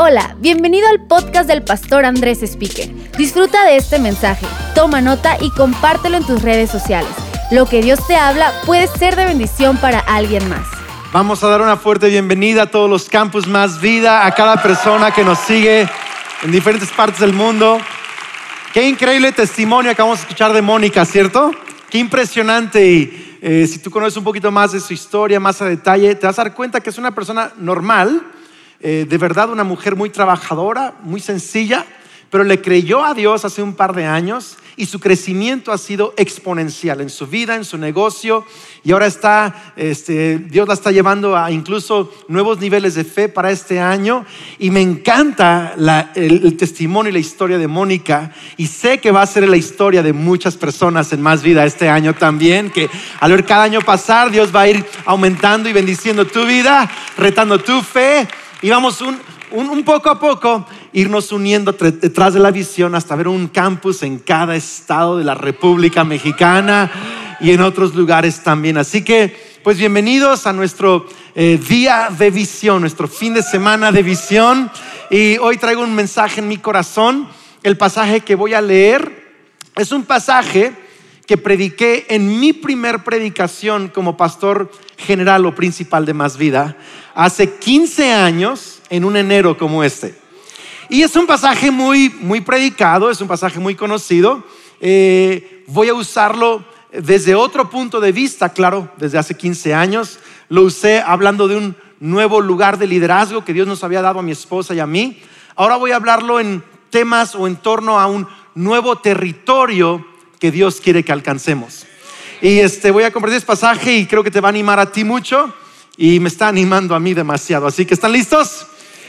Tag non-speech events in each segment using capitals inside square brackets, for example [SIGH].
Hola, bienvenido al podcast del pastor Andrés Speaker. Disfruta de este mensaje, toma nota y compártelo en tus redes sociales. Lo que Dios te habla puede ser de bendición para alguien más. Vamos a dar una fuerte bienvenida a todos los campus Más Vida, a cada persona que nos sigue en diferentes partes del mundo. Qué increíble testimonio acabamos de escuchar de Mónica, ¿cierto? Qué impresionante. Y eh, si tú conoces un poquito más de su historia, más a detalle, te vas a dar cuenta que es una persona normal, eh, de verdad una mujer muy trabajadora, muy sencilla, pero le creyó a Dios hace un par de años y su crecimiento ha sido exponencial en su vida, en su negocio y ahora está, este, Dios la está llevando a incluso nuevos niveles de fe para este año y me encanta el, el, testimonio y la historia de Mónica y sé que va a ser la historia de muchas personas en más vida este año también, que al ver cada año pasar Dios va a ir aumentando y bendiciendo tu vida, retando tu fe y vamos un, un, poco a poco irnos uniendo detrás de la visión hasta ver un campus en cada estado de la República Mexicana y en otros lugares también. Así que, pues bienvenidos a nuestro eh, día de visión, nuestro fin de semana de visión. Y hoy traigo un mensaje en mi corazón. El pasaje que voy a leer es un pasaje que prediqué en mi primer predicación como pastor general o principal de Más Vida hace 15 años en un enero como este. Y es un pasaje muy, muy predicado, es un pasaje muy conocido. Eh, voy a usarlo desde otro punto de vista, claro, desde hace 15 años. Lo usé hablando de un nuevo lugar de liderazgo que Dios nos había dado a mi esposa y a mí. Ahora voy a hablarlo en temas o en torno a un nuevo territorio que Dios quiere que alcancemos. Y este, voy a compartir este pasaje y creo que te va a animar a ti mucho y me está animando a mí demasiado. Así que ¿están listos?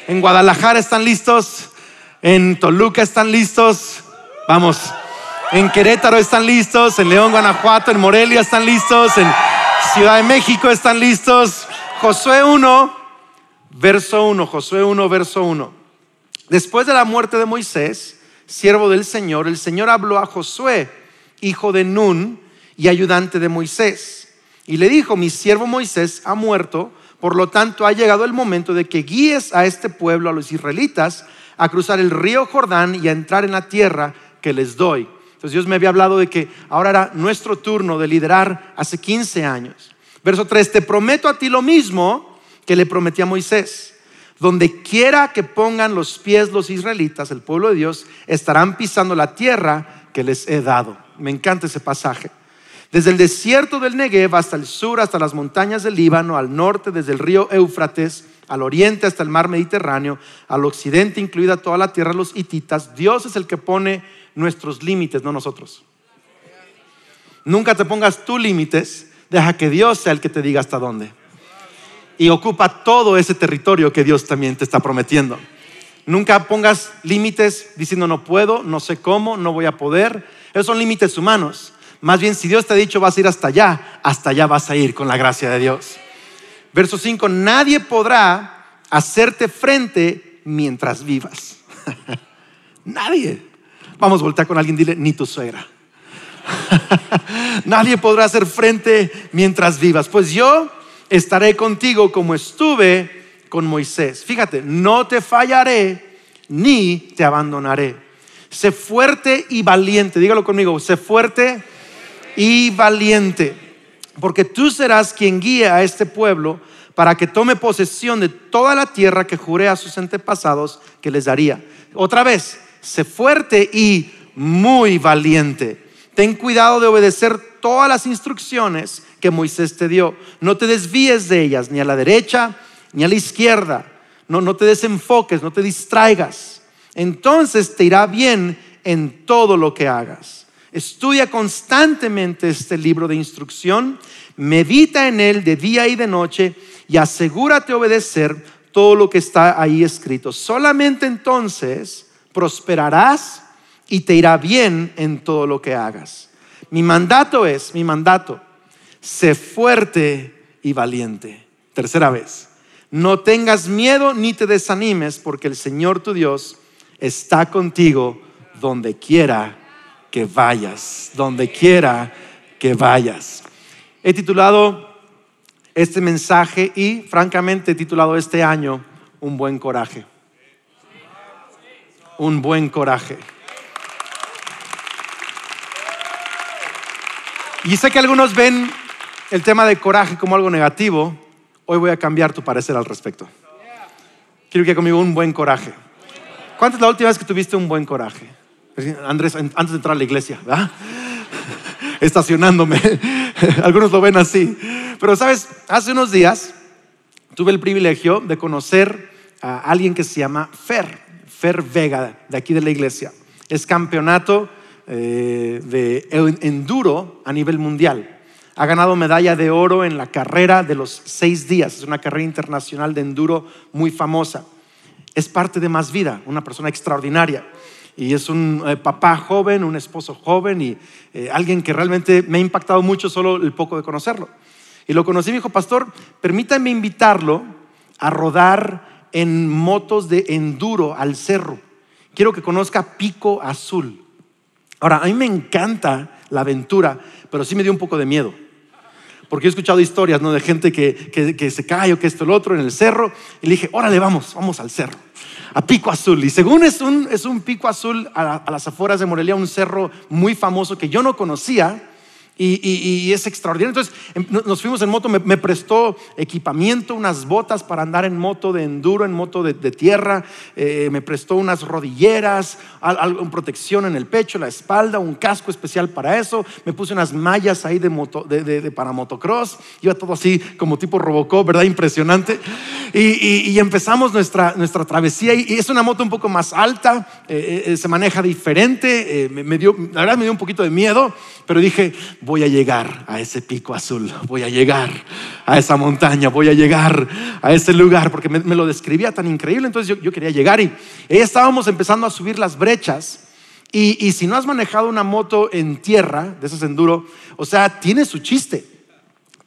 En Guadalajara están listos, en Toluca están listos, vamos, en Querétaro están listos, en León, Guanajuato, en Morelia están listos, en Ciudad de México están listos. Josué 1, verso 1, Josué 1, verso 1. Después de la muerte de Moisés, siervo del Señor, el Señor habló a Josué, hijo de Nun y ayudante de Moisés y le dijo, mi siervo Moisés ha muerto, por lo tanto ha llegado el momento de que guíes a este pueblo, a los israelitas, a cruzar el río Jordán y a entrar en la tierra que les doy. Entonces Dios me había hablado de que ahora era nuestro turno de liderar hace 15 años. Verso 3, te prometo a ti lo mismo que le prometí a Moisés. Donde quiera que pongan los pies los israelitas, el pueblo de Dios, estarán pisando la tierra que les he dado. Me encanta ese pasaje. Desde el desierto del Negev hasta el sur, hasta las montañas del Líbano, al norte, desde el río Éufrates, al oriente hasta el mar Mediterráneo, al occidente, incluida toda la tierra de los hititas, Dios es el que pone nuestros límites, no nosotros. Nunca te pongas tú límites, deja que Dios sea el que te diga hasta dónde. Y ocupa todo ese territorio que Dios también te está prometiendo. Nunca pongas límites diciendo no puedo, no sé cómo, no voy a poder. Esos son límites humanos. Más bien, si Dios te ha dicho vas a ir hasta allá, hasta allá vas a ir con la gracia de Dios. Verso 5, nadie podrá hacerte frente mientras vivas. [LAUGHS] nadie. Vamos a voltear con alguien, dile, ni tu suegra. [LAUGHS] nadie podrá hacer frente mientras vivas. Pues yo estaré contigo como estuve con Moisés. Fíjate, no te fallaré ni te abandonaré. Sé fuerte y valiente. Dígalo conmigo, sé fuerte y valiente, porque tú serás quien guía a este pueblo para que tome posesión de toda la tierra que juré a sus antepasados que les daría. Otra vez, sé fuerte y muy valiente. Ten cuidado de obedecer todas las instrucciones que Moisés te dio. No te desvíes de ellas, ni a la derecha ni a la izquierda. No, no te desenfoques, no te distraigas. Entonces te irá bien en todo lo que hagas. Estudia constantemente este libro de instrucción, medita en él de día y de noche y asegúrate obedecer todo lo que está ahí escrito. Solamente entonces prosperarás y te irá bien en todo lo que hagas. Mi mandato es, mi mandato, sé fuerte y valiente. Tercera vez, no tengas miedo ni te desanimes porque el Señor tu Dios está contigo donde quiera que vayas, donde quiera que vayas. He titulado este mensaje y francamente he titulado este año Un buen coraje. un buen coraje. Y sé que algunos ven el tema de coraje como algo negativo. Hoy voy a cambiar tu parecer al respecto. Quiero que conmigo un buen coraje. ¿Cuánta es la última vez que tuviste un buen coraje? Andrés, antes de entrar a la iglesia, ¿verdad? [LAUGHS] estacionándome. [LAUGHS] Algunos lo ven así. Pero sabes, hace unos días tuve el privilegio de conocer a alguien que se llama Fer, Fer Vega, de aquí de la iglesia. Es campeonato eh, de enduro a nivel mundial. Ha ganado medalla de oro en la carrera de los seis días. Es una carrera internacional de enduro muy famosa. Es parte de Más Vida, una persona extraordinaria y es un eh, papá joven, un esposo joven y eh, alguien que realmente me ha impactado mucho solo el poco de conocerlo. Y lo conocí me dijo, pastor, permítame invitarlo a rodar en motos de enduro al cerro. Quiero que conozca Pico Azul. Ahora, a mí me encanta la aventura, pero sí me dio un poco de miedo. Porque he escuchado historias ¿no? de gente que, que, se cae o que esto, el otro en el cerro. Y le dije, órale, vamos, vamos al cerro a Pico Azul. Y según es un, es un pico azul a, a las afueras de Morelia, un cerro muy famoso que yo no conocía, y, es extraordinario. Entonces em, nos fuimos en moto, me, prestó equipamiento, unas botas para andar en moto de enduro, en moto de, tierra, eh, me prestó unas rodilleras, algo, protección en el pecho, la espalda, un casco especial para eso, me puse unas mallas ahí de, moto, de, para motocross, iba todo así como tipo Robocop, ¿verdad? Impresionante. Y, empezamos nuestra, nuestra travesía y, es una moto un poco más alta, eh, eh, se maneja diferente, la verdad me dio un poquito de miedo, pero dije, voy a llegar a ese pico azul, voy a llegar a esa montaña, voy a llegar a ese lugar, porque me, lo describía tan increíble, entonces yo, quería llegar y estábamos empezando a subir las brechas. Y, si no has manejado una moto en tierra, de esos enduro, o sea, tiene su chiste.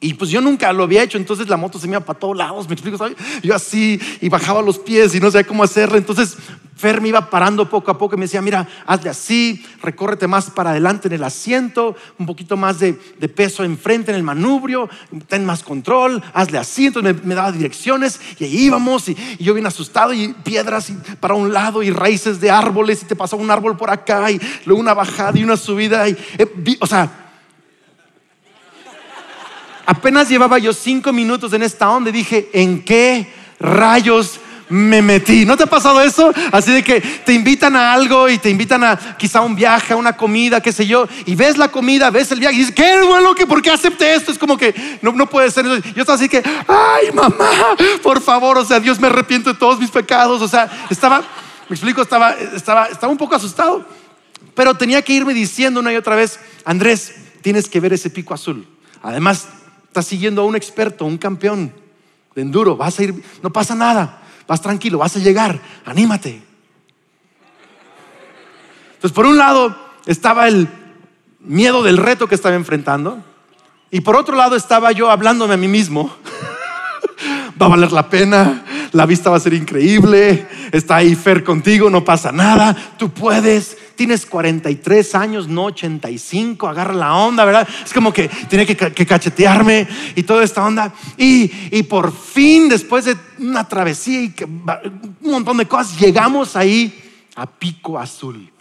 Y pues yo nunca lo había hecho, entonces la moto se me iba para todos lados, me explico, Yo así y bajaba los pies y no sabía cómo hacerlo. Entonces Fer me iba parando poco a poco y me decía, mira, hazle así, recórrete más para adelante en el asiento, un poquito más de, peso enfrente en el manubrio, ten más control, hazle así. Entonces me, daba direcciones y ahí íbamos y, yo bien asustado y piedras para un lado y raíces de árboles y te pasaba un árbol por acá y luego una bajada y una subida. Y, eh, o sea, Apenas llevaba yo cinco minutos en esta onda y dije, ¿en qué rayos me metí. ¿No te ha pasado eso? Así de que te invitan a algo y te invitan a quizá un viaje, a una comida, qué sé yo, y ves la comida, ves el viaje y dices, qué bueno que, ¿por qué acepté esto? Es como que no, no puede ser. Yo estaba así que, ay, mamá, por favor, o sea, Dios me arrepiento de todos mis pecados. O sea, estaba, me explico, estaba, estaba, estaba un poco asustado, pero tenía que irme diciendo una y otra vez, Andrés, tienes que ver ese pico azul. Además, Estás siguiendo a un experto, un campeón de enduro. Vas a ir, no pasa nada. Vas tranquilo, vas a llegar. Anímate. Entonces, por un lado estaba el miedo del reto que estaba enfrentando. Y por otro lado estaba yo hablándome a mí mismo. [LAUGHS] va a valer la pena, la vista va a ser increíble, está ahí Fer contigo, no pasa nada, tú puedes, tienes 43 años, no 85, agarra la onda, ¿verdad? Es como que tiene que, cachetearme y toda esta onda. Y, y, por fin, después de una travesía y un montón de cosas, llegamos ahí a Pico Azul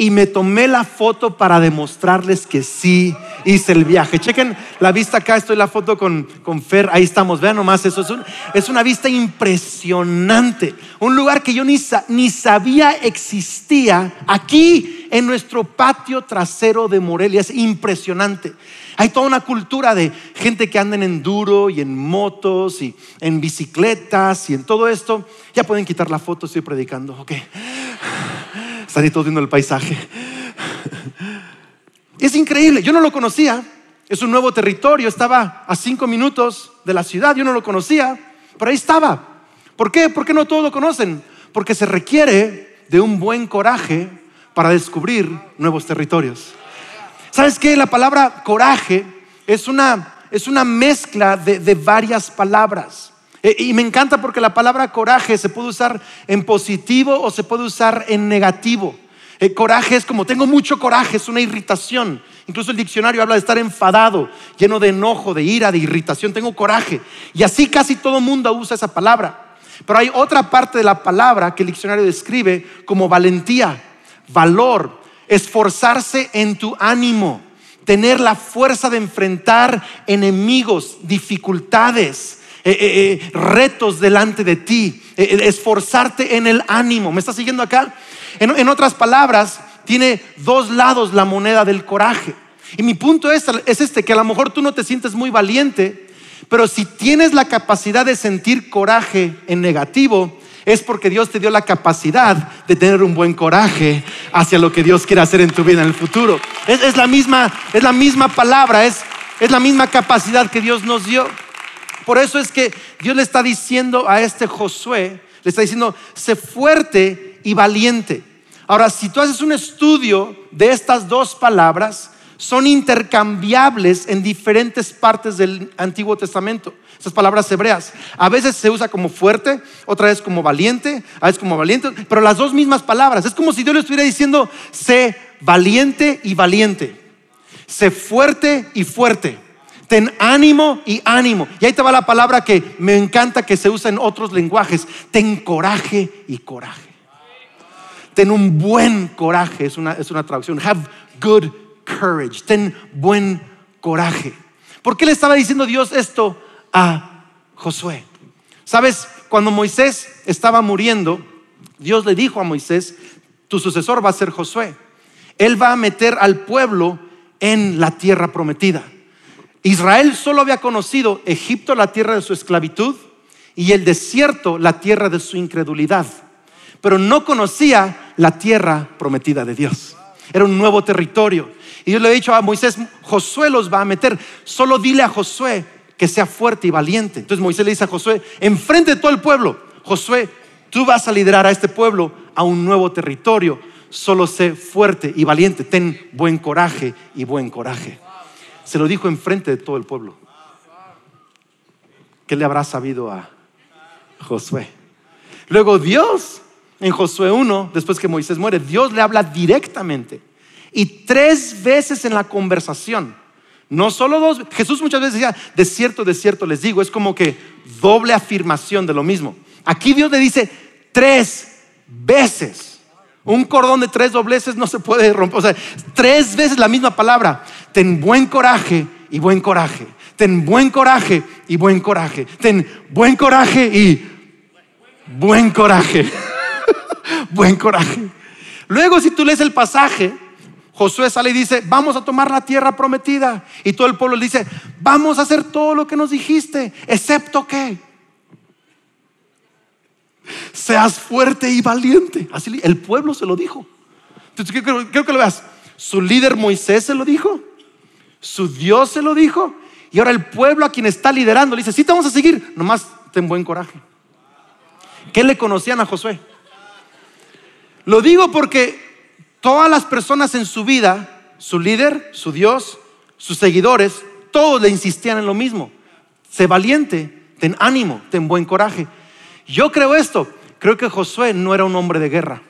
y me tomé la foto para demostrarles que sí hice el viaje. Chequen la vista acá, estoy la foto con, con Fer, ahí estamos, vean nomás, eso es, es una vista impresionante. Un lugar que yo ni, ni sabía existía aquí en nuestro patio trasero de Morelia, es impresionante. Hay toda una cultura de gente que anda en enduro y en motos y en bicicletas y en todo esto. Ya pueden quitar la foto, estoy predicando, ok. Están ahí viendo el paisaje. Es increíble, yo no lo conocía. Es un nuevo territorio, estaba a cinco minutos de la ciudad, yo no lo conocía, pero ahí estaba. ¿Por qué? ¿Por qué no todos lo conocen? Porque se requiere de un buen coraje para descubrir nuevos territorios. ¿Sabes qué? La palabra coraje es una, es una mezcla de, de varias palabras. Eh, y me encanta porque la palabra coraje se puede usar en positivo o se puede usar en negativo. El coraje es como tengo mucho coraje, es una irritación. Incluso el diccionario habla de estar enfadado, lleno de enojo, de ira, de irritación. Tengo coraje. Y así casi todo mundo usa esa palabra. Pero hay otra parte de la palabra que el diccionario describe como valentía, valor, esforzarse en tu ánimo, tener la fuerza de enfrentar enemigos, dificultades, eh, eh, eh, retos delante de ti, esforzarte en el ánimo. ¿Me estás siguiendo acá? En, otras palabras, tiene dos lados la moneda del coraje. Y mi punto es, es este, que a lo mejor tú no te sientes muy valiente, pero si tienes la capacidad de sentir coraje en negativo, es porque Dios te dio la capacidad de tener un buen coraje hacia lo que Dios quiere hacer en tu vida en el futuro. Es, la, misma, es la misma palabra, es, es la misma capacidad que Dios nos dio. Por eso es que Dios le está diciendo a este Josué, le está diciendo, sé fuerte y valiente. Ahora, si tú haces un estudio de estas dos palabras, son intercambiables en diferentes partes del Antiguo Testamento. Esas palabras hebreas. A veces se usa como fuerte, otra vez como valiente, a veces como valiente, pero las dos mismas palabras. Es como si Dios le estuviera diciendo, sé valiente y valiente. Sé fuerte y fuerte. Ten ánimo y ánimo. Y ahí te va la palabra que me encanta que se usa en otros lenguajes. Ten coraje y coraje. Ten un buen coraje, es una, es una traducción. Have good courage. Ten buen coraje. ¿Por qué le estaba diciendo Dios esto a Josué? Sabes, cuando Moisés estaba muriendo, Dios le dijo a Moisés, tu sucesor va a ser Josué. Él va a meter al pueblo en la tierra prometida. Israel solo había conocido Egipto, la tierra de su esclavitud, y el desierto, la tierra de su incredulidad. Pero no conocía la tierra prometida de Dios. Era un nuevo territorio. Y Dios le ha dicho a Moisés, Josué los va a meter. Solo dile a Josué que sea fuerte y valiente. Entonces Moisés le dice a Josué, enfrente de todo el pueblo, Josué, tú vas a liderar a este pueblo a un nuevo territorio. Solo sé fuerte y valiente. Ten buen coraje y buen coraje. Se lo dijo enfrente de todo el pueblo. ¿Qué le habrá sabido a Josué? Luego Dios, en Josué 1, después que Moisés muere, Dios le habla directamente. Y tres veces en la conversación, no solo dos, Jesús muchas veces decía, de cierto, de cierto les digo, es como que doble afirmación de lo mismo. Aquí Dios le dice tres veces. Un cordón de tres dobleces no se puede romper. O sea, tres veces la misma palabra. Ten buen coraje y buen coraje. Ten buen coraje y buen coraje. Ten buen coraje y buen coraje. [LAUGHS] buen coraje. Luego, si tú lees el pasaje, Josué sale y dice, vamos a tomar la tierra prometida. Y todo el pueblo le dice, vamos a hacer todo lo que nos dijiste, excepto que seas fuerte y valiente. Así el pueblo se lo dijo. Entonces, que lo veas. Su líder Moisés se lo dijo. Su Dios se lo dijo. Y ahora el pueblo a quien está liderando le dice, sí te vamos a seguir, nomás ten buen coraje. ¿Qué le conocían a Josué? Lo digo porque todas las personas en su vida, su líder, su Dios, sus seguidores, todos le insistían en lo mismo. Sé valiente, ten ánimo, ten buen coraje. Yo creo esto. Creo que Josué no era un hombre de guerra.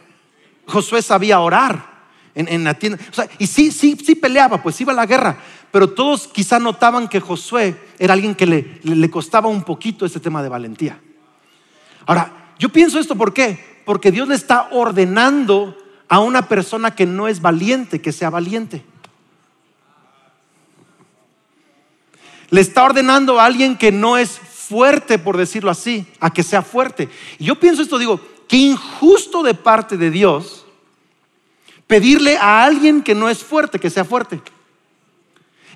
Josué sabía orar en, la tienda. y sí, sí, sí peleaba, pues iba a la guerra. Pero todos quizá notaban que Josué era alguien que le, le costaba un poquito este tema de valentía. Ahora, yo pienso esto, ¿por qué? Porque Dios le está ordenando a una persona que no es valiente, que sea valiente. Le está ordenando a alguien que no es fuerte, por decirlo así, a que sea fuerte. Y yo pienso esto, digo, qué injusto de parte de Dios pedirle a alguien que no es fuerte, que sea fuerte.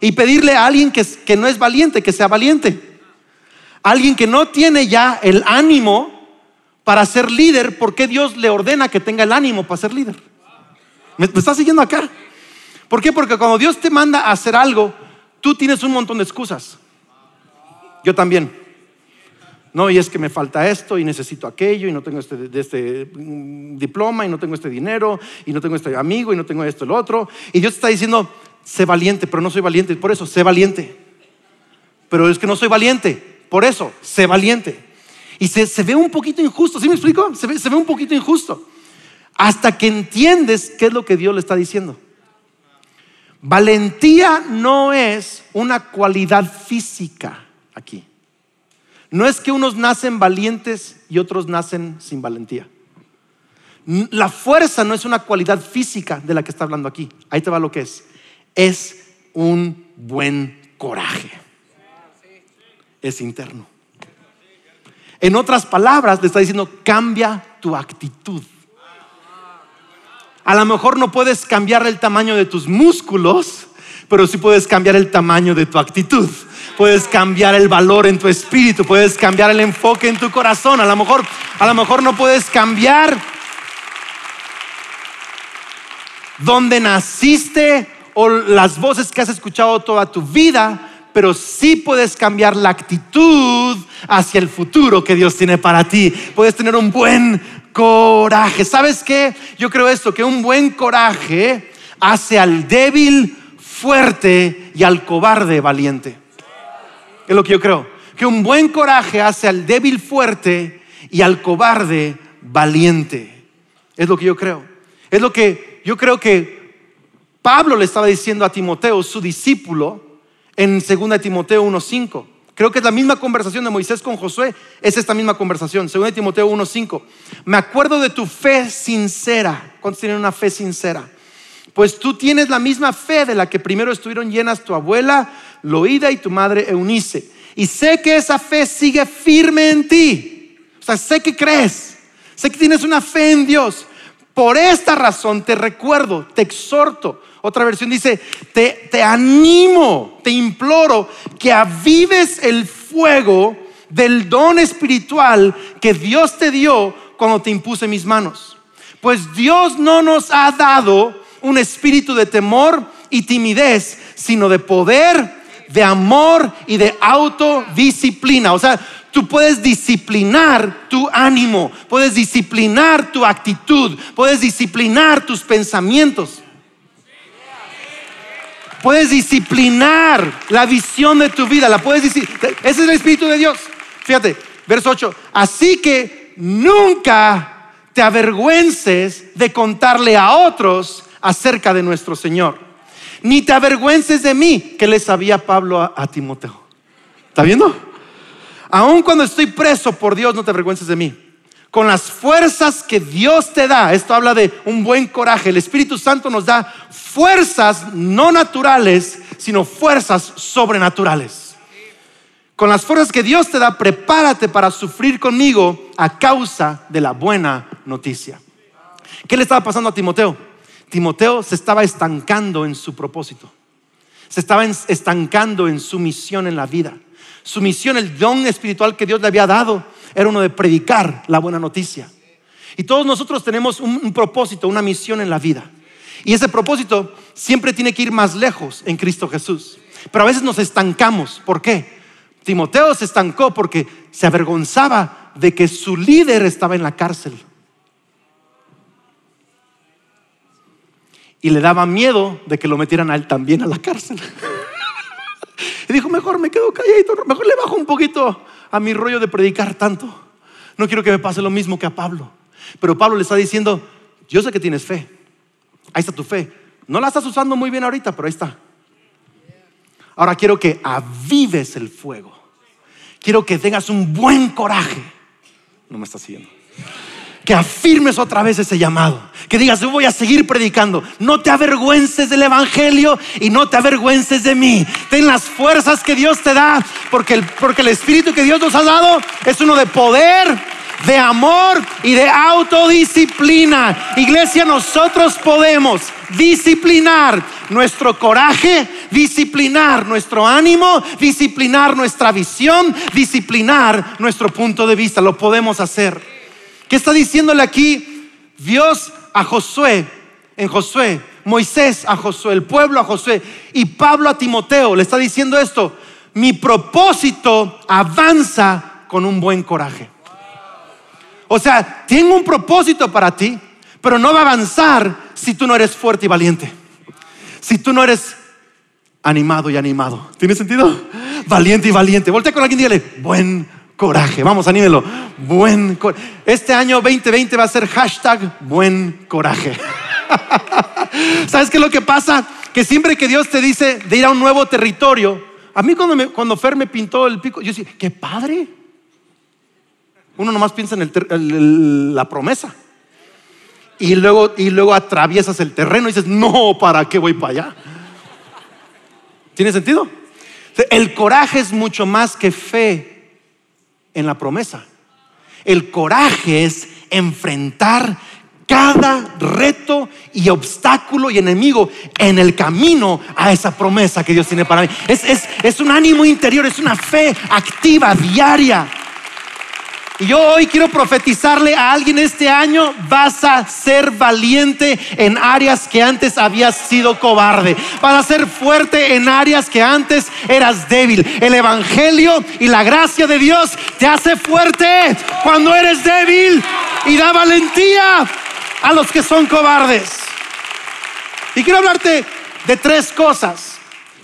Y pedirle a alguien que, no es valiente, que sea valiente. Alguien que no tiene ya el ánimo para ser líder, ¿por qué Dios le ordena que tenga el ánimo para ser líder? ¿Me, me está siguiendo acá? ¿Por qué? Porque cuando Dios te manda a hacer algo, tú tienes un montón de excusas. Yo también. No, y es que me falta esto y necesito aquello y no tengo este, este mm, diploma y no tengo este dinero y no tengo este amigo y no tengo esto, el otro. Y Dios está diciendo, sé valiente, pero no soy valiente. Por eso, sé valiente. Pero es que no soy valiente. Por eso, sé valiente. Y se, ve un poquito injusto, ¿sí me explico? Se se ve un poquito injusto. Hasta que entiendes qué es lo que Dios le está diciendo. Valentía no es una cualidad física aquí. No es que unos nacen valientes y otros nacen sin valentía. La fuerza no es una cualidad física de la que está hablando aquí. Ahí te va lo que es. Es un buen coraje. Es interno. En otras palabras, le está diciendo, cambia tu actitud. A lo mejor no puedes cambiar el tamaño de tus músculos, pero sí puedes cambiar el tamaño de tu actitud. Puedes cambiar el valor en tu espíritu, puedes cambiar el enfoque en tu corazón. A lo mejor, a lo mejor no puedes cambiar donde naciste o las voces que has escuchado toda tu vida, pero sí puedes cambiar la actitud hacia el futuro que Dios tiene para ti. Puedes tener un buen coraje. ¿Sabes qué? Yo creo esto, que un buen coraje hace al débil fuerte y al cobarde valiente. Es lo que yo creo. Que un buen coraje hace al débil fuerte y al cobarde valiente. Es lo que yo creo. Es lo que yo creo que Pablo le estaba diciendo a Timoteo, su discípulo, en 2 Timoteo 1.5. Creo que es la misma conversación de Moisés con Josué, es esta misma conversación, 2 Timoteo 1.5. Me acuerdo de tu fe sincera. ¿Cuántos tienen una fe sincera? Pues tú tienes la misma fe de la que primero estuvieron llenas tu abuela, Loida, y tu madre Eunice. Y sé que esa fe sigue firme en ti. O sea, sé que crees. Sé que tienes una fe en Dios. Por esta razón te recuerdo, te exhorto. Otra versión dice, te, te animo, te imploro que avives el fuego del don espiritual que Dios te dio cuando te impuse mis manos. Pues Dios no nos ha dado un espíritu de temor y timidez, sino de poder, de amor y de autodisciplina. O sea, tú puedes disciplinar tu ánimo, puedes disciplinar tu actitud, puedes disciplinar tus pensamientos. Puedes disciplinar la visión de tu vida, la puedes Ese es el Espíritu de Dios. Fíjate, verso 8. Así que nunca te avergüences de contarle a otros acerca de nuestro Señor. Ni te avergüences de mí, que le sabía Pablo a, Timoteo. ¿Está viendo? Aun cuando estoy preso por Dios, no te avergüences de mí. Con las fuerzas que Dios te da, esto habla de un buen coraje. El Espíritu Santo nos da fuerzas no naturales, sino fuerzas sobrenaturales. Con las fuerzas que Dios te da, prepárate para sufrir conmigo a causa de la buena noticia. ¿Qué le estaba pasando a Timoteo? Timoteo se estaba estancando en su propósito. Se estaba estancando en su misión en la vida. Su misión, el don espiritual que Dios le había dado, era uno de predicar la buena noticia. Y todos nosotros tenemos un, propósito, una misión en la vida. Y ese propósito siempre tiene que ir más lejos en Cristo Jesús. Pero a veces nos estancamos. ¿Por qué? Timoteo se estancó porque se avergonzaba de que su líder estaba en la cárcel. Y le daba miedo de que lo metieran a él también a la cárcel. y dijo, mejor me quedo calladito, mejor le bajo un poquito a mi rollo de predicar tanto. No quiero que me pase lo mismo que a Pablo. Pero Pablo le está diciendo, yo sé que tienes fe. Ahí está tu fe. No la estás usando muy bien ahorita, pero ahí está. Ahora quiero que avives el fuego. Quiero que tengas un buen coraje. No me estás siguiendo que afirmes otra vez ese llamado. Que digas, yo voy a seguir predicando. No te avergüences del Evangelio y no te avergüences de mí. Ten las fuerzas que Dios te da, porque el, porque el Espíritu que Dios nos ha dado es uno de poder, de amor y de autodisciplina. Iglesia, nosotros podemos disciplinar nuestro coraje, disciplinar nuestro ánimo, disciplinar nuestra visión, disciplinar nuestro punto de vista. Lo podemos hacer. ¿Qué está diciéndole aquí Dios a Josué? En Josué, Moisés a Josué, el pueblo a Josué y Pablo a Timoteo. Le está diciendo esto, mi propósito avanza con un buen coraje. O sea, tengo un propósito para ti, pero no va a avanzar si tú no eres fuerte y valiente. Si tú no eres animado y animado. ¿Tiene sentido? Valiente y valiente. Voltea con alguien y dígale, buen coraje. Vamos, anímelo. Buen coraje. Este año 2020 va a ser hashtag buen coraje. [LAUGHS] ¿Sabes qué es lo que pasa? Que siempre que Dios te dice de ir a un nuevo territorio, a mí cuando, me, cuando Fer me pintó el pico, yo decía, qué padre. Uno nomás piensa en la promesa. Y luego, y luego atraviesas el terreno y dices, no, ¿para qué voy para allá? ¿Tiene sentido? El coraje es mucho más que fe en la promesa. El coraje es enfrentar cada reto y obstáculo y enemigo en el camino a esa promesa que Dios tiene para mí. Es, es- es un ánimo interior, es una fe activa, diaria. Y yo hoy quiero profetizarle a alguien este año, vas a ser valiente en áreas que antes habías sido cobarde. Vas a ser fuerte en áreas que antes eras débil. El Evangelio y la gracia de Dios te hace fuerte cuando eres débil y da valentía a los que son cobardes. Y quiero hablarte de tres cosas,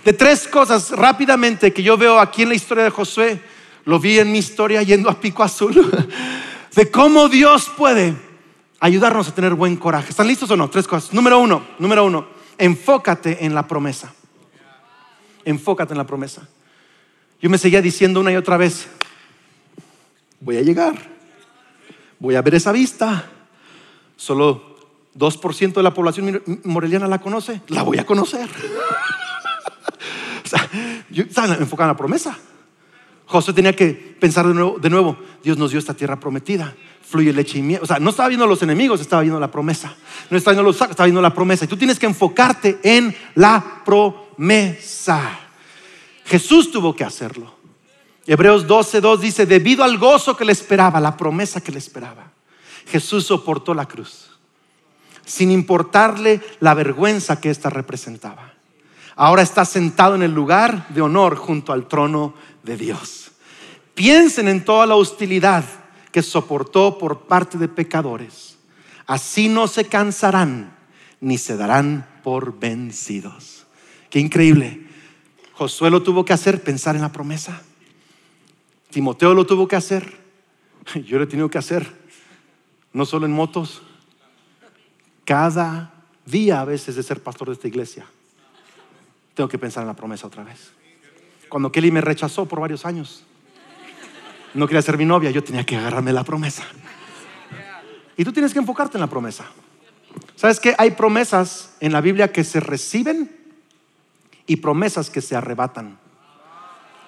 de tres cosas rápidamente que yo veo aquí en la historia de Josué. Lo vi en mi historia yendo a Pico Azul, [LAUGHS] de cómo Dios puede ayudarnos a tener buen coraje. ¿Están listos o no? Tres cosas. Número uno, número uno, enfócate en la promesa. Enfócate en la promesa. Yo me seguía diciendo una y otra vez, voy a llegar, voy a ver esa vista. Solo 2% de la población moreliana la conoce, la voy a conocer. [LAUGHS] o sea, yo en la promesa. José tenía que pensar de nuevo, Dios nos dio esta tierra prometida, fluye leche y miel. O sea, no estaba viendo los enemigos, estaba viendo la promesa. No estaba viendo los sacos, estaba viendo la promesa. Y tú tienes que enfocarte en la promesa. Jesús tuvo que hacerlo. Hebreos 12:2 dice, debido al gozo que le esperaba, la promesa que le esperaba, Jesús soportó la cruz, sin importarle la vergüenza que ésta representaba. Ahora está sentado en el lugar de honor junto al trono de Dios. Piensen en toda la hostilidad que soportó por parte de pecadores. Así no se cansarán ni se darán por vencidos. Qué increíble. Josué lo tuvo que hacer, pensar en la promesa. Timoteo lo tuvo que hacer. [LAUGHS] Yo lo he tenido que hacer. No solo en motos. Cada día a veces de ser pastor de esta iglesia. Tengo que pensar en la promesa otra vez. Cuando Kelly me rechazó por varios años, no quería ser mi novia, yo tenía que agarrarme la promesa. Y tú tienes que enfocarte en la promesa. ¿Sabes que Hay promesas en la Biblia que se reciben y promesas que se arrebatan.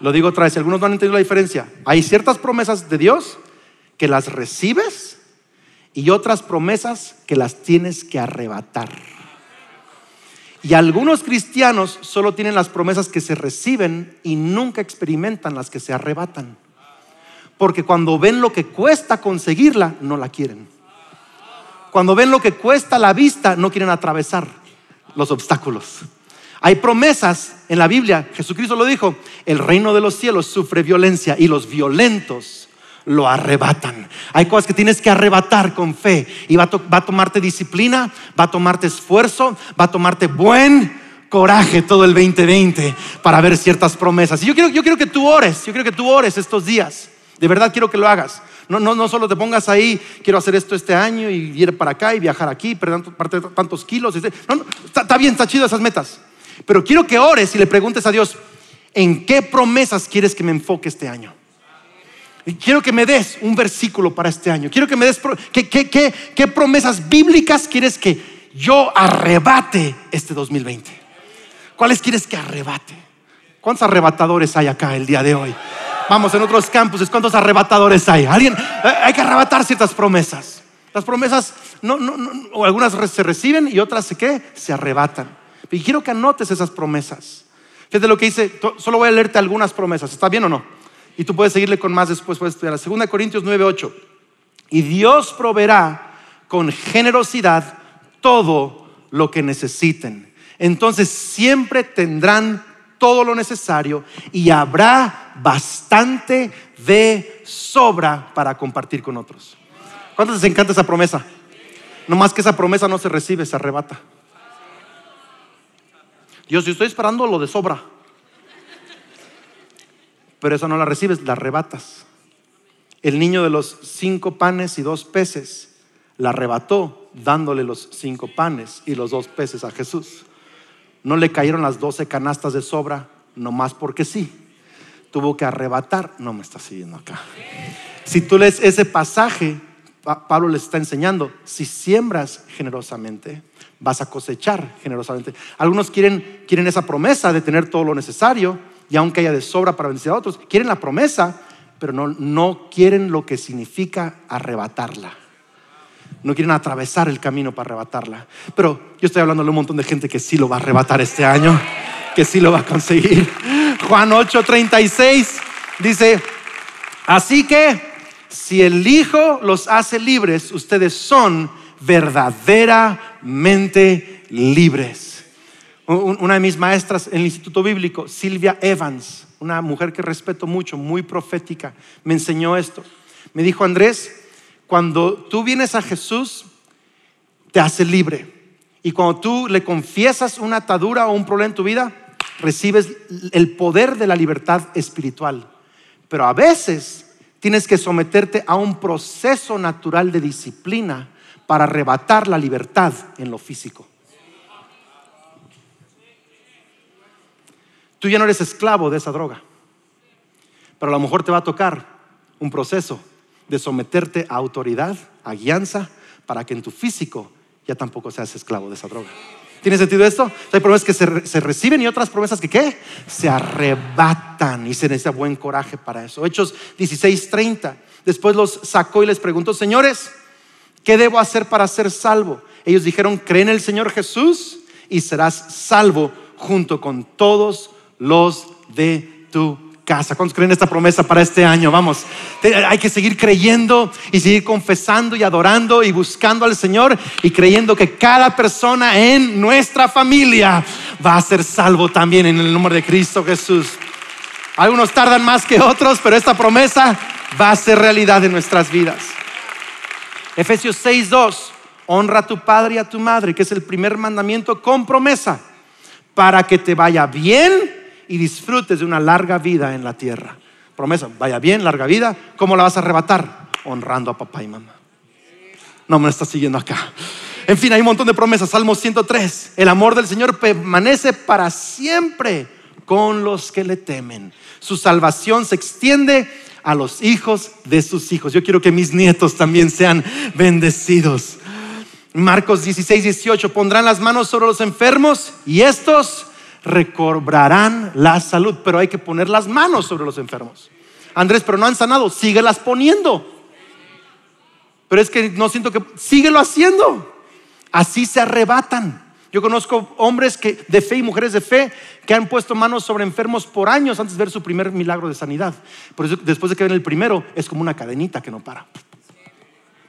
Lo digo otra vez, algunos no han entendido la diferencia. Hay ciertas promesas de Dios que las recibes y otras promesas que las tienes que arrebatar. Y algunos cristianos solo tienen las promesas que se reciben y nunca experimentan las que se arrebatan. Porque cuando ven lo que cuesta conseguirla, no la quieren. Cuando ven lo que cuesta la vista, no quieren atravesar los obstáculos. Hay promesas en la Biblia, Jesucristo lo dijo, el reino de los cielos sufre violencia y los violentos lo arrebatan. Hay cosas que tienes que arrebatar con fe y va a, tomarte disciplina, va a tomarte esfuerzo, va a tomarte buen coraje todo el 2020 para ver ciertas promesas. Y yo quiero, yo quiero que tú ores, yo quiero que tú ores estos días. De verdad quiero que lo hagas. No, no, no solo te pongas ahí, quiero hacer esto este año y ir para acá y viajar aquí, perder tantos kilos. No, no, está, está bien, está chido esas metas. Pero quiero que ores y le preguntes a Dios, ¿en qué promesas quieres que me enfoque este año? Quiero que me des un versículo para este año. Quiero que me des ¿qué, promesas bíblicas quieres que yo arrebate este 2020. ¿Cuáles quieres que arrebate? ¿Cuántos arrebatadores hay acá el día de hoy? Vamos, en otros campuses, ¿cuántos arrebatadores hay? Alguien, hay que arrebatar ciertas promesas. Las promesas, no, o algunas se reciben y otras se, ¿qué? se arrebatan. Y quiero que anotes esas promesas. Fíjate lo que dice, solo voy a leerte algunas promesas. ¿Está bien o no? Y tú puedes seguirle con más después, puedes estudiar. 2 Corintios 9, 8. Y Dios proveerá con generosidad todo lo que necesiten. Entonces siempre tendrán todo lo necesario y habrá bastante de sobra para compartir con otros. ¿Cuántos les encanta esa promesa? No más que esa promesa no se recibe, se arrebata. Dios, yo estoy esperando lo de sobra. Pero esa no la recibes, la arrebatas. El niño de los cinco panes y dos peces la arrebató dándole los cinco panes y los dos peces a Jesús. No le cayeron las doce canastas de sobra, nomás porque sí. tuvo que arrebatar. No me está siguiendo acá. Si tú lees ese pasaje, Pablo les está enseñando, si siembras generosamente, vas a cosechar generosamente. Algunos quieren, quieren esa promesa de tener todo lo necesario y aunque haya de sobra para bendecir a otros, quieren la promesa, pero no, no quieren lo que significa arrebatarla. No quieren atravesar el camino para arrebatarla. Pero yo estoy hablando de un montón de gente que sí lo va a arrebatar este año, que sí lo va a conseguir. Juan 8:36 dice, así que si el Hijo los hace libres, ustedes son verdaderamente libres. Una de mis maestras en el Instituto Bíblico, Silvia Evans, una mujer que respeto mucho, muy profética, me enseñó esto. Me dijo, Andrés, cuando tú vienes a Jesús, te hace libre. Y cuando tú le confiesas una atadura o un problema en tu vida, recibes el poder de la libertad espiritual. Pero a veces tienes que someterte a un proceso natural de disciplina para arrebatar la libertad en lo físico. Tú ya no eres esclavo de esa droga, pero a lo mejor te va a tocar un proceso de someterte a autoridad, a guianza, para que en tu físico ya tampoco seas esclavo de esa droga. ¿Tiene sentido esto? Hay promesas que se, reciben y otras promesas que ¿qué? Se arrebatan y se necesita buen coraje para eso. Hechos 16:30. Después los sacó y les preguntó, señores, ¿qué debo hacer para ser salvo? Ellos dijeron, cree en el Señor Jesús y serás salvo junto con todos los de tu casa. ¿Cuántos creen esta promesa para este año? Vamos, hay que seguir creyendo y seguir confesando y adorando y buscando al Señor y creyendo que cada persona en nuestra familia va a ser salvo también en el nombre de Cristo Jesús. Algunos tardan más que otros, pero esta promesa va a ser realidad en nuestras vidas. Efesios 6:2, honra a tu padre y a tu madre, que es el primer mandamiento con promesa, para que te vaya bien y disfrutes de una larga vida en la tierra. Promesa, vaya bien, larga vida. ¿Cómo la vas a arrebatar? Honrando a papá y mamá. No me está siguiendo acá. En fin, hay un montón de promesas. Salmo 103. El amor del Señor permanece para siempre con los que le temen. Su salvación se extiende a los hijos de sus hijos. Yo quiero que mis nietos también sean bendecidos. Marcos 16, 18. Pondrán las manos sobre los enfermos y estos recobrarán la salud, pero hay que poner las manos sobre los enfermos. Andrés, pero no han sanado, síguelas poniendo. Pero es que no siento que, síguelo haciendo. Así se arrebatan. Yo conozco hombres que, de fe y mujeres de fe que han puesto manos sobre enfermos por años antes de ver su primer milagro de sanidad. Por eso, después de que ven el primero, es como una cadenita que no para.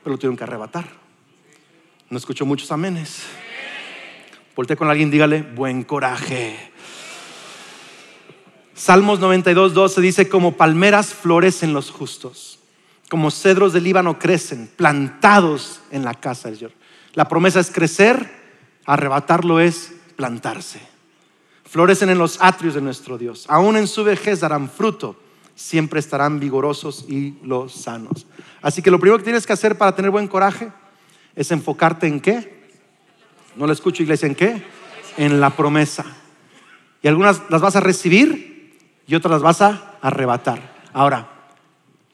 Pero lo tuvieron que arrebatar. No escucho muchos amenes. Volte con alguien, dígale, buen coraje. Salmos 92, 12 dice, como palmeras florecen los justos, como cedros del Líbano crecen, plantados en la casa del Señor. La promesa es crecer, arrebatarlo es plantarse. Florecen en los atrios de nuestro Dios. Aún en su vejez darán fruto, siempre estarán vigorosos y los sanos. Así que lo primero que tienes que hacer para tener buen coraje es enfocarte en qué? No la escucho, iglesia, ¿en qué? En la promesa. Y algunas las vas a recibir y otras las vas a arrebatar. Ahora,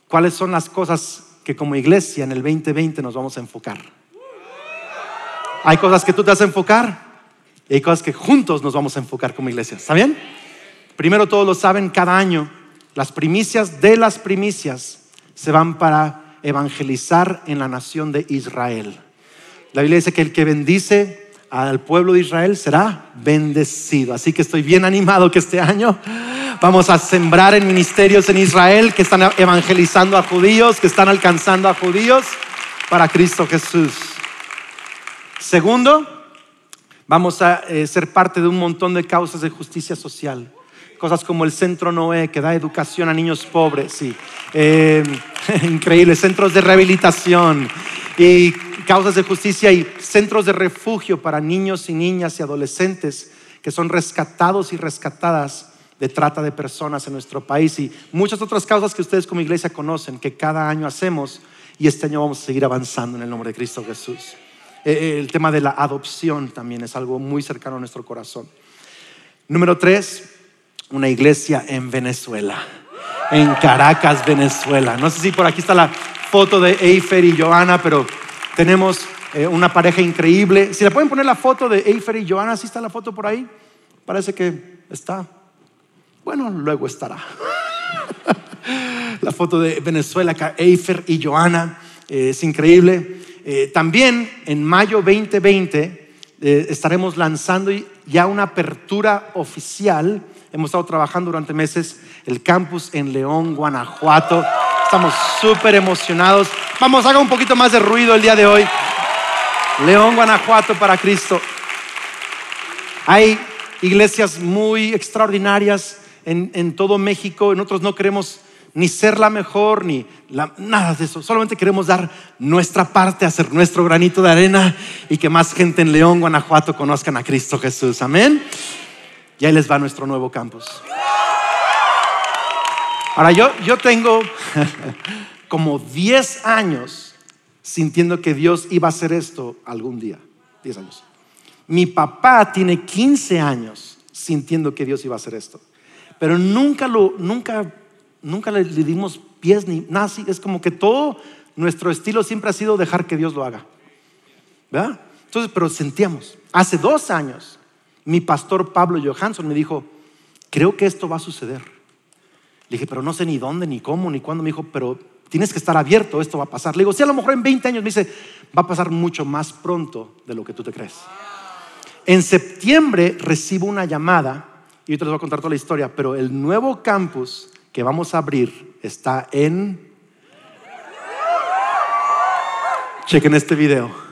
¿cuáles son las cosas que como iglesia en el 2020 nos vamos a enfocar? Hay cosas que tú te vas a enfocar y hay cosas que juntos nos vamos a enfocar como iglesia. ¿Está bien? Primero, todos lo saben, cada año las primicias de las primicias se van para evangelizar en la nación de Israel. La Biblia dice que el que bendice al pueblo de Israel será bendecido. Así que estoy bien animado que este año vamos a sembrar en ministerios en Israel que están evangelizando a judíos, que están alcanzando a judíos para Cristo Jesús. Segundo, vamos a eh, ser parte de un montón de causas de justicia social. Cosas como el Centro Noé, que da educación a niños pobres, sí. Eh, [LAUGHS] increíble, centros de rehabilitación y causas de justicia y centros de refugio para niños y niñas y adolescentes que son rescatados y rescatadas de trata de personas en nuestro país y muchas otras causas que ustedes como iglesia conocen, que cada año hacemos y este año vamos a seguir avanzando en el nombre de Cristo Jesús. Eh, eh, el tema de la adopción también es algo muy cercano a nuestro corazón. Número tres, una iglesia en Venezuela. en Caracas, Venezuela. No sé si por aquí está la foto de Eifer y Joana, pero tenemos eh, una pareja increíble. Si le pueden poner la foto de Eifer y Joana, ¿sí está la foto por ahí? Parece que está. Bueno, luego estará. [LAUGHS] la foto de Venezuela, Eifer y Joana, eh, es increíble. Eh, también en mayo 2020 estaremos lanzando ya una apertura oficial. Hemos estado trabajando durante meses el campus en León, Guanajuato. Estamos súper emocionados. Vamos, haga un poquito más de ruido el día de hoy. León, Guanajuato para Cristo. Hay iglesias muy extraordinarias en, todo México. Nosotros no queremos ni ser la mejor, ni nada de eso. Solamente queremos dar nuestra parte, hacer nuestro granito de arena y que más gente en León, Guanajuato conozcan a Cristo Jesús. Amén. Y ahí les va nuestro nuevo campus. Ahora, yo, yo tengo [LAUGHS] como 10 años sintiendo que Dios iba a hacer esto algún día. 10 años. Mi papá tiene 15 años sintiendo que Dios iba a hacer esto. Pero nunca lo, nunca, nunca le, dimos pies ni nada así. Es como que todo nuestro estilo siempre ha sido dejar que Dios lo haga. ¿Verdad? Entonces, pero sentíamos. Hace dos años, mi pastor Pablo Johansson me dijo, creo que esto va a suceder. Le dije, pero no sé ni dónde, ni cómo, ni cuándo. Me dijo, pero tienes que estar abierto, esto va a pasar. Le digo, sí, a lo mejor en 20 años. Me dice, va a pasar mucho más pronto de lo que tú te crees. En septiembre recibo una llamada, y yo te voy a contar toda la historia, pero el nuevo campus que vamos a abrir está en... Chequen este video.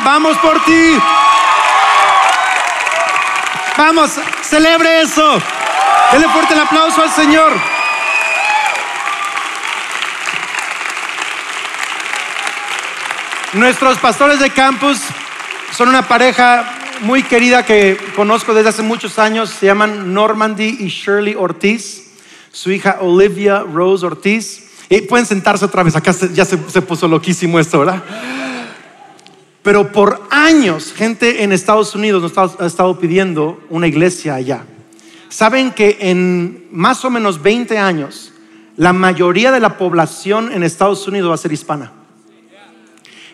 Vamos por ti. Vamos, celebre eso. Dele fuerte el aplauso al Señor. Nuestros pastores de campus son una pareja muy querida que conozco desde hace muchos años. Se llaman Normandy y Shirley Ortiz. Su hija Olivia Rose Ortiz. Y pueden sentarse otra vez. Acá ya se, se puso loquísimo esto, ¿verdad? Pero por años, gente en Estados Unidos nos ha estado pidiendo una iglesia allá. Saben que en más o menos 20 años, la mayoría de la población en Estados Unidos va a ser hispana.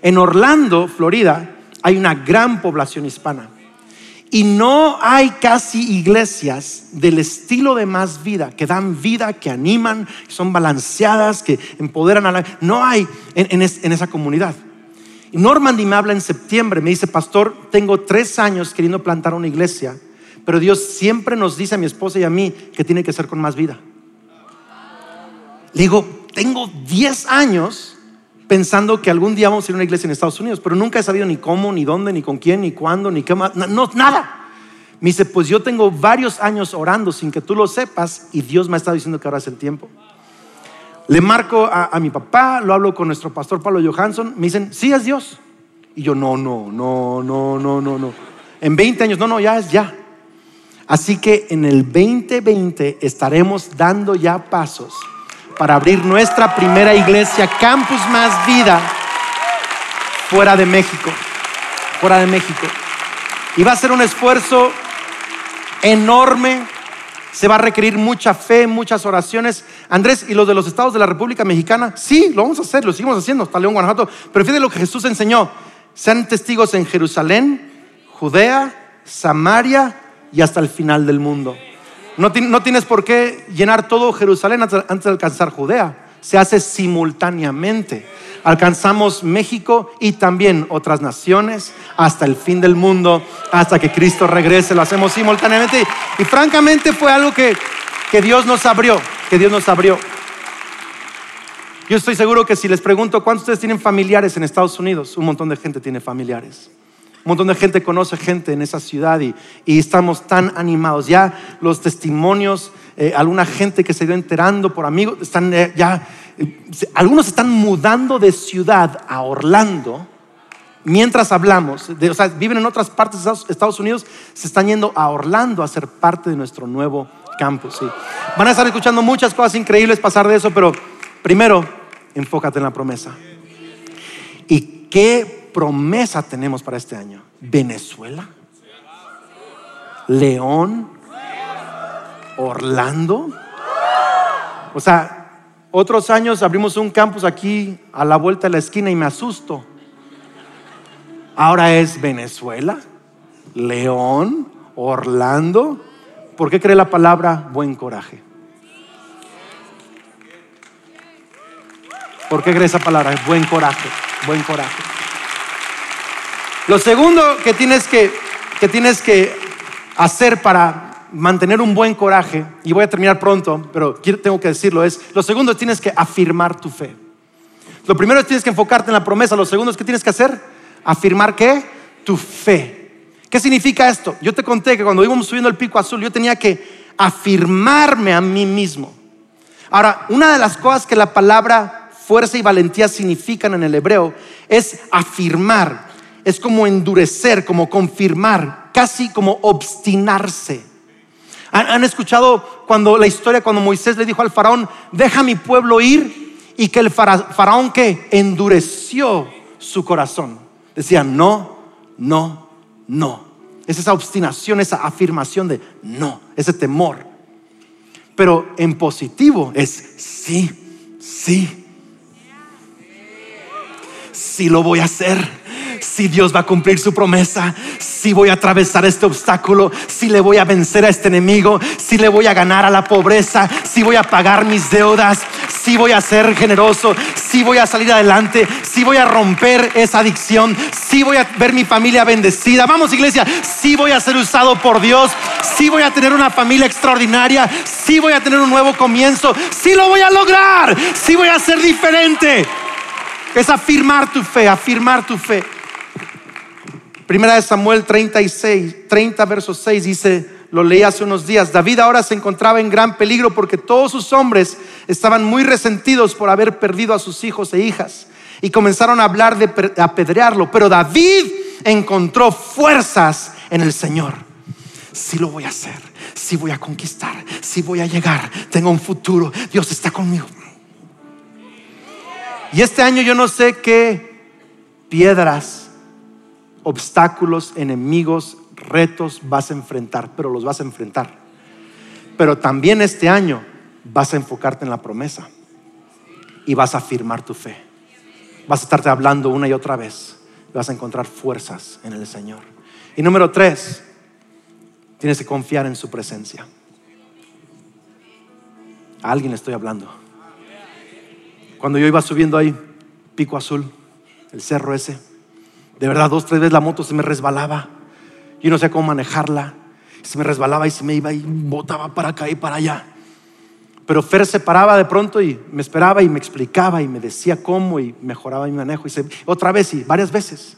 En Orlando, Florida, hay una gran población hispana. Y no hay casi iglesias del estilo de más vida, que dan vida, que animan, que son balanceadas, que empoderan a la... No hay en esa comunidad. Normandy me habla en septiembre, me dice, pastor, tengo tres años queriendo plantar una iglesia, pero Dios siempre nos dice a mi esposa y a mí que tiene que ser con más vida. Le digo, tengo diez años pensando que algún día vamos a ir a una iglesia en Estados Unidos, pero nunca he sabido ni cómo, ni dónde, ni con quién, ni cuándo, ni qué más, no, nada. Me dice, pues yo tengo varios años orando sin que tú lo sepas y Dios me ha estado diciendo que ahora es el tiempo. Le marco a, mi papá, lo hablo con nuestro pastor Pablo Johansson, me dicen, sí es Dios. Y yo, no, no, no, no, no, no, no. En 20 años, no, no, ya es ya. Así que en el 2020 estaremos dando ya pasos para abrir nuestra primera iglesia, Campus Más Vida, fuera de México, fuera de México. Y va a ser un esfuerzo enorme se va a requerir mucha fe, muchas oraciones. Andrés, ¿y los de los estados de la República Mexicana? Sí, lo vamos a hacer, lo seguimos haciendo hasta León, Guanajuato. Pero fíjate lo que Jesús enseñó. Sean testigos en Jerusalén, Judea, Samaria y hasta el final del mundo. No, no tienes por qué llenar todo Jerusalén antes de alcanzar Judea. Se hace simultáneamente alcanzamos México y también otras naciones hasta el fin del mundo, hasta que Cristo regrese. Lo hacemos simultáneamente. Y, francamente fue algo que, que Dios nos abrió, que Dios nos abrió. Yo estoy seguro que si les pregunto cuántos de ustedes tienen familiares en Estados Unidos, un montón de gente tiene familiares. Un montón de gente conoce gente en esa ciudad y, y estamos tan animados. Ya los testimonios eh, alguna gente que se dio enterando por amigos, están eh, ya, algunos están mudando de ciudad a Orlando mientras hablamos, o sea, viven en otras partes de Estados Unidos, se están yendo a Orlando a ser parte de nuestro nuevo campus. Van a estar escuchando muchas cosas increíbles pasar de eso, pero primero, enfócate en la promesa. ¿Y qué promesa tenemos para este año? Venezuela, León, Orlando. O sea, otros años abrimos un campus aquí a la vuelta de la esquina y me asusto. Ahora es Venezuela, León, Orlando. ¿Por qué cree la palabra buen coraje? ¿Por qué cree esa palabra? Buen coraje, buen coraje. Lo segundo que tienes que, que tienes que hacer para mantener un buen coraje, y voy a terminar pronto, pero tengo que decirlo, es, lo segundo tienes que afirmar tu fe. Lo primero es tienes que enfocarte en la promesa, lo segundo es que tienes que hacer, afirmar qué? Tu fe. ¿Qué significa esto? Yo te conté que cuando íbamos subiendo el pico azul, yo tenía que afirmarme a mí mismo. Ahora, una de las cosas que la palabra fuerza y valentía significan en el hebreo es afirmar, es como endurecer, como confirmar, casi como obstinarse. ¿Han, escuchado cuando la historia, cuando Moisés le dijo al faraón, deja mi pueblo ir y que el faraón que endureció su corazón? Decía, no, no, no. Es esa obstinación, esa afirmación de no, ese temor. Pero en positivo es sí, sí. Sí lo voy a hacer. Si Dios va a cumplir su promesa, si voy a atravesar este obstáculo, si le voy a vencer a este enemigo, si le voy a ganar a la pobreza, si voy a pagar mis deudas, si voy a ser generoso, si voy a salir adelante, si voy a romper esa adicción, si voy a ver mi familia bendecida. Vamos iglesia, si voy a ser usado por Dios, si voy a tener una familia extraordinaria, si voy a tener un nuevo comienzo, si lo voy a lograr, si voy a ser diferente. Es afirmar tu fe, afirmar tu fe. Primera de Samuel 36, 30 versos 6 dice, lo leí hace unos días, David ahora se encontraba en gran peligro porque todos sus hombres estaban muy resentidos por haber perdido a sus hijos e hijas y comenzaron a hablar de apedrearlo, pero David encontró fuerzas en el Señor. Sí lo voy a hacer, sí voy a conquistar, sí voy a llegar, tengo un futuro, Dios está conmigo. Y este año yo no sé qué piedras, obstáculos, enemigos, retos vas a enfrentar, pero los vas a enfrentar. Pero también este año vas a enfocarte en la promesa y vas a afirmar tu fe. Vas a estarte hablando una y otra vez. Vas a encontrar fuerzas en el Señor. Y número tres, tienes que confiar en su presencia. A alguien le estoy hablando. Cuando yo iba subiendo ahí, Pico Azul, el cerro ese, de verdad dos, tres veces la moto se me resbalaba. Yo no sé cómo manejarla. Se me resbalaba y se me iba y botaba para acá y para allá. Pero Fer se paraba de pronto y me esperaba y me explicaba y me decía cómo y mejoraba mi manejo. Y otra vez y varias veces.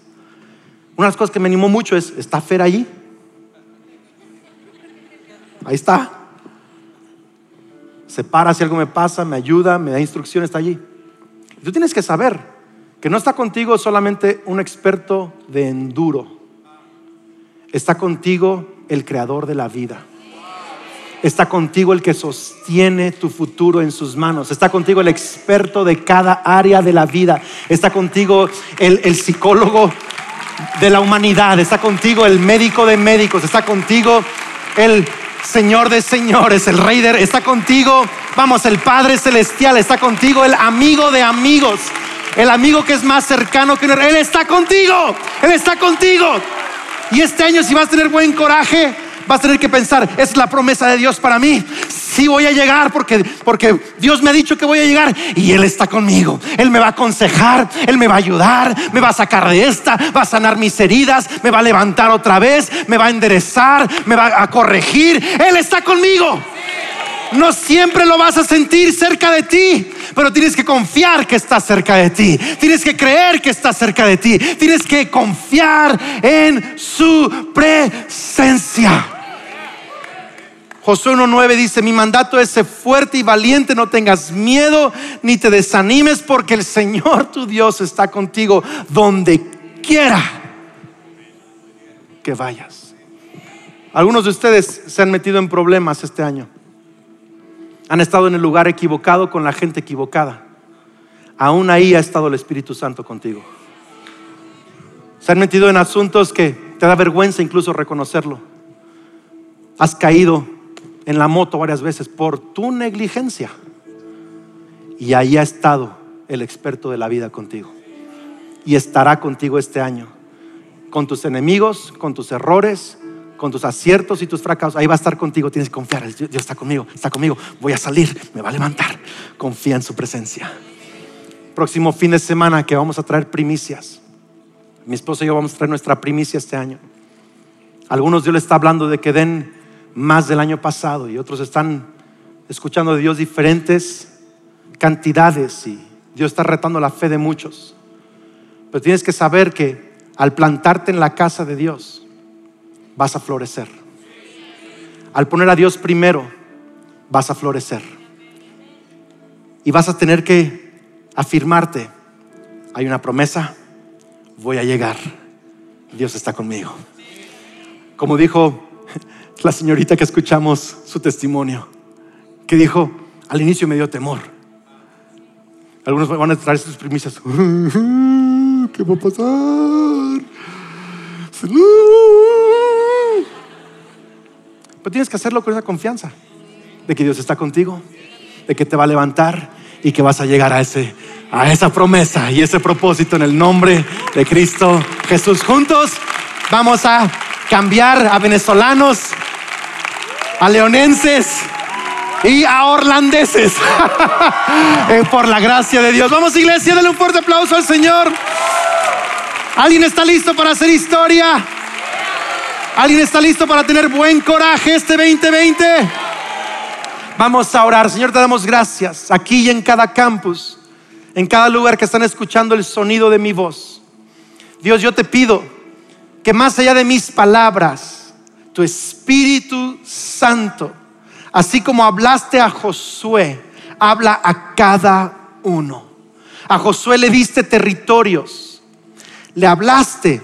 Una de las cosas que me animó mucho es, ¿está Fer ahí? Ahí está. Se para si algo me pasa, me ayuda, me da instrucciones, está allí. tú tienes que saber que no está contigo solamente un experto de enduro Está contigo el creador de la vida. Está contigo el que sostiene tu futuro en sus manos. Está contigo el experto de cada área de la vida. Está contigo el, psicólogo de la humanidad. Está contigo el médico de médicos. Está contigo el Señor de señores, el Rey de... Está contigo, vamos, el Padre Celestial. Está contigo el amigo de amigos. El amigo que es más cercano que... Él está contigo. Él está contigo. Y este año si vas a tener buen coraje, vas a tener que pensar, es la promesa de Dios para mí. Sí voy a llegar porque, porque Dios me ha dicho que voy a llegar y Él está conmigo. Él me va a aconsejar, Él me va a ayudar, me va a sacar de esta, va a sanar mis heridas, me va a levantar otra vez, me va a enderezar, me va a corregir. Él está conmigo. No siempre lo vas a sentir cerca de ti, pero tienes que confiar que está cerca de ti. Tienes que creer que está cerca de ti. Tienes que confiar en su presencia. Josué 1.9 dice, mi mandato es ser fuerte y valiente, no tengas miedo ni te desanimes porque el Señor tu Dios está contigo donde quiera que vayas. Algunos de ustedes se han metido en problemas este año. Han estado en el lugar equivocado con la gente equivocada. Aún ahí ha estado el Espíritu Santo contigo. Se han metido en asuntos que te da vergüenza incluso reconocerlo. Has caído en la moto varias veces por tu negligencia. Y ahí ha estado el experto de la vida contigo. Y estará contigo este año. Con tus enemigos, con tus errores, con tus aciertos y tus fracasos. Ahí va a estar contigo. Tienes que confiar. Dios está conmigo, está conmigo. Voy a salir, me va a levantar. Confía en su presencia. Próximo fin de semana que vamos a traer primicias. Mi esposa y yo vamos a traer nuestra primicia este año. Algunos Dios le está hablando de que den más del año pasado y otros están escuchando de Dios diferentes cantidades y Dios está retando la fe de muchos. Pero tienes que saber que al plantarte en la casa de Dios vas a florecer. Al poner a Dios primero vas a florecer. Y vas a tener que afirmarte, hay una promesa, voy a llegar. Dios está conmigo. Como dijo [LAUGHS] la señorita que escuchamos su testimonio, que dijo, al inicio me dio temor. Algunos van a traer sus primicias. [LAUGHS] ¿Qué va a pasar? Pero tienes que hacerlo con esa confianza de que Dios está contigo, de que te va a levantar y que vas a llegar a ese a esa promesa y ese propósito en el nombre de Cristo Jesús. Juntos vamos a cambiar a venezolanos, a leonenses y a orlandeses [LAUGHS] por la gracia de Dios. Vamos iglesia, denle un fuerte aplauso al Señor. ¿Alguien está listo para hacer historia? ¿Alguien está listo para tener buen coraje este 2020? Vamos a orar. Señor, te damos gracias aquí y en cada campus, en cada lugar que están escuchando el sonido de mi voz. Dios, yo te pido que más allá de mis palabras, tu Espíritu Santo, así como hablaste a Josué, habla a cada uno. A Josué le diste territorios, le hablaste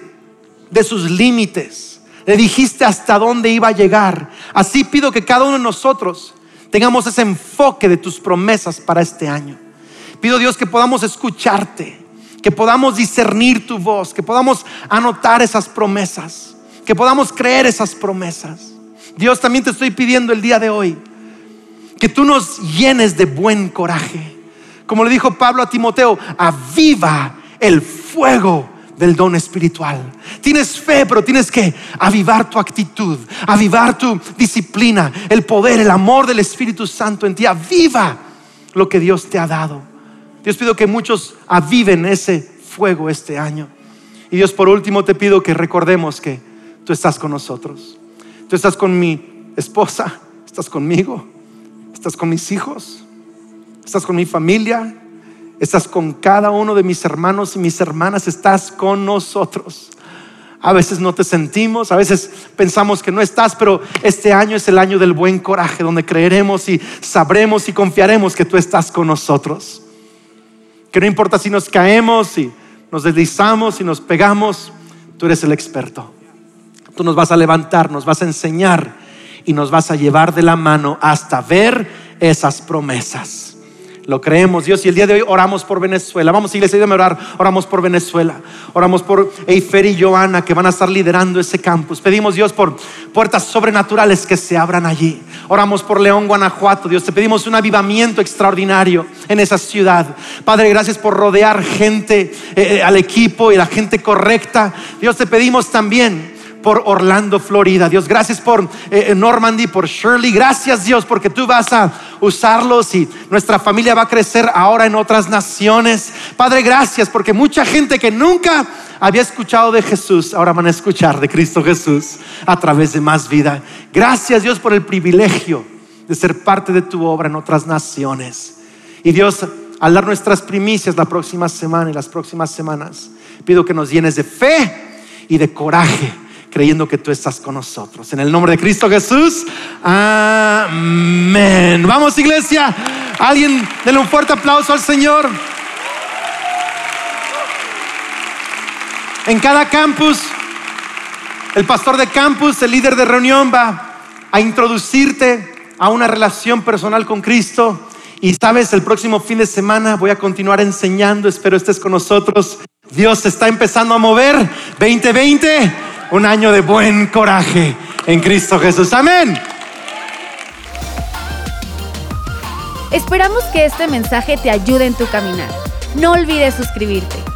de sus límites, le dijiste hasta dónde iba a llegar. Así pido que cada uno de nosotros tengamos ese enfoque de tus promesas para este año. Pido Dios que podamos escucharte, que podamos discernir tu voz, que podamos anotar esas promesas, que podamos creer esas promesas. Dios, también te estoy pidiendo el día de hoy que tú nos llenes de buen coraje. Como le dijo Pablo a Timoteo, aviva el fuego del don espiritual. Tienes fe, pero tienes que avivar tu actitud, avivar tu disciplina, el poder, el amor del Espíritu Santo en ti. Aviva lo que Dios te ha dado. Dios pido que muchos aviven ese fuego este año. Y Dios, por último, te pido que recordemos que tú estás con nosotros. Tú estás con mi esposa, estás conmigo, estás con mis hijos, estás con mi familia, estás con cada uno de mis hermanos y mis hermanas, estás con nosotros. A veces no te sentimos, a veces pensamos que no estás, pero este año es el año del buen coraje, donde creeremos y sabremos y confiaremos que tú estás con nosotros. Que no importa si nos caemos, y nos deslizamos, y nos pegamos, tú eres el experto. Tú nos vas a levantar, nos vas a enseñar y nos vas a llevar de la mano hasta ver esas promesas. Lo creemos, Dios. Y el día de hoy oramos por Venezuela. Vamos, iglesia, a orar. Oramos por Venezuela. Oramos por Eifer y Joana que van a estar liderando ese campus. Pedimos, Dios, por puertas sobrenaturales que se abran allí. Oramos por León, Guanajuato. Dios, te pedimos un avivamiento extraordinario en esa ciudad. Padre, gracias por rodear gente eh, al equipo y la gente correcta. Dios, te pedimos también por Orlando, Florida. Dios, gracias por eh, Normandy, por Shirley. Gracias Dios porque tú vas a usarlos y nuestra familia va a crecer ahora en otras naciones. Padre, gracias porque mucha gente que nunca había escuchado de Jesús, ahora van a escuchar de Cristo Jesús a través de más vida. Gracias Dios por el privilegio de ser parte de tu obra en otras naciones. Y Dios, al dar nuestras primicias la próxima semana y las próximas semanas, pido que nos llenes de fe y de coraje creyendo que tú estás con nosotros. En el nombre de Cristo Jesús, amén. Vamos iglesia, alguien denle un fuerte aplauso al Señor. En cada campus, el pastor de campus, el líder de reunión va a introducirte a una relación personal con Cristo. Y sabes, el próximo fin de semana voy a continuar enseñando, espero estés con nosotros. Dios está empezando a mover 2020, un año de buen coraje en Cristo Jesús. Amén. Esperamos que este mensaje te ayude en tu caminar. No olvides suscribirte.